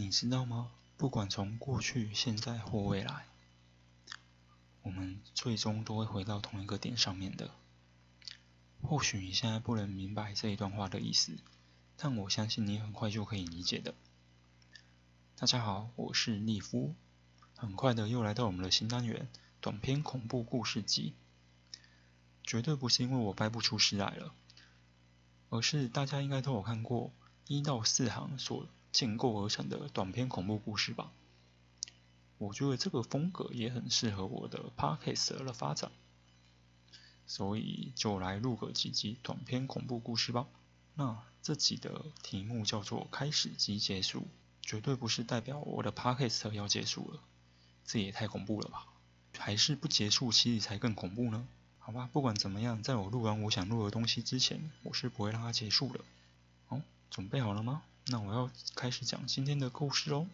你知道吗？不管从过去、现在或未来，我们最终都会回到同一个点上面的。或许你现在不能明白这一段话的意思，但我相信你很快就可以理解的。大家好，我是利夫，很快的又来到我们的新单元——短篇恐怖故事集。绝对不是因为我掰不出诗来了，而是大家应该都有看过一到四行所建构而成的短篇恐怖故事吧？我觉得这个风格也很适合我的 Podcast 的发展，所以就来录个几集短篇恐怖故事吧。那这集的题目叫做“开始即结束”。绝对不是代表我的 podcast 要结束了，这也太恐怖了吧？还是不结束其实才更恐怖呢？好吧，不管怎么样，在我录完我想录的东西之前，我是不会让它结束的。好，准备好了吗？那我要开始讲今天的故事喽。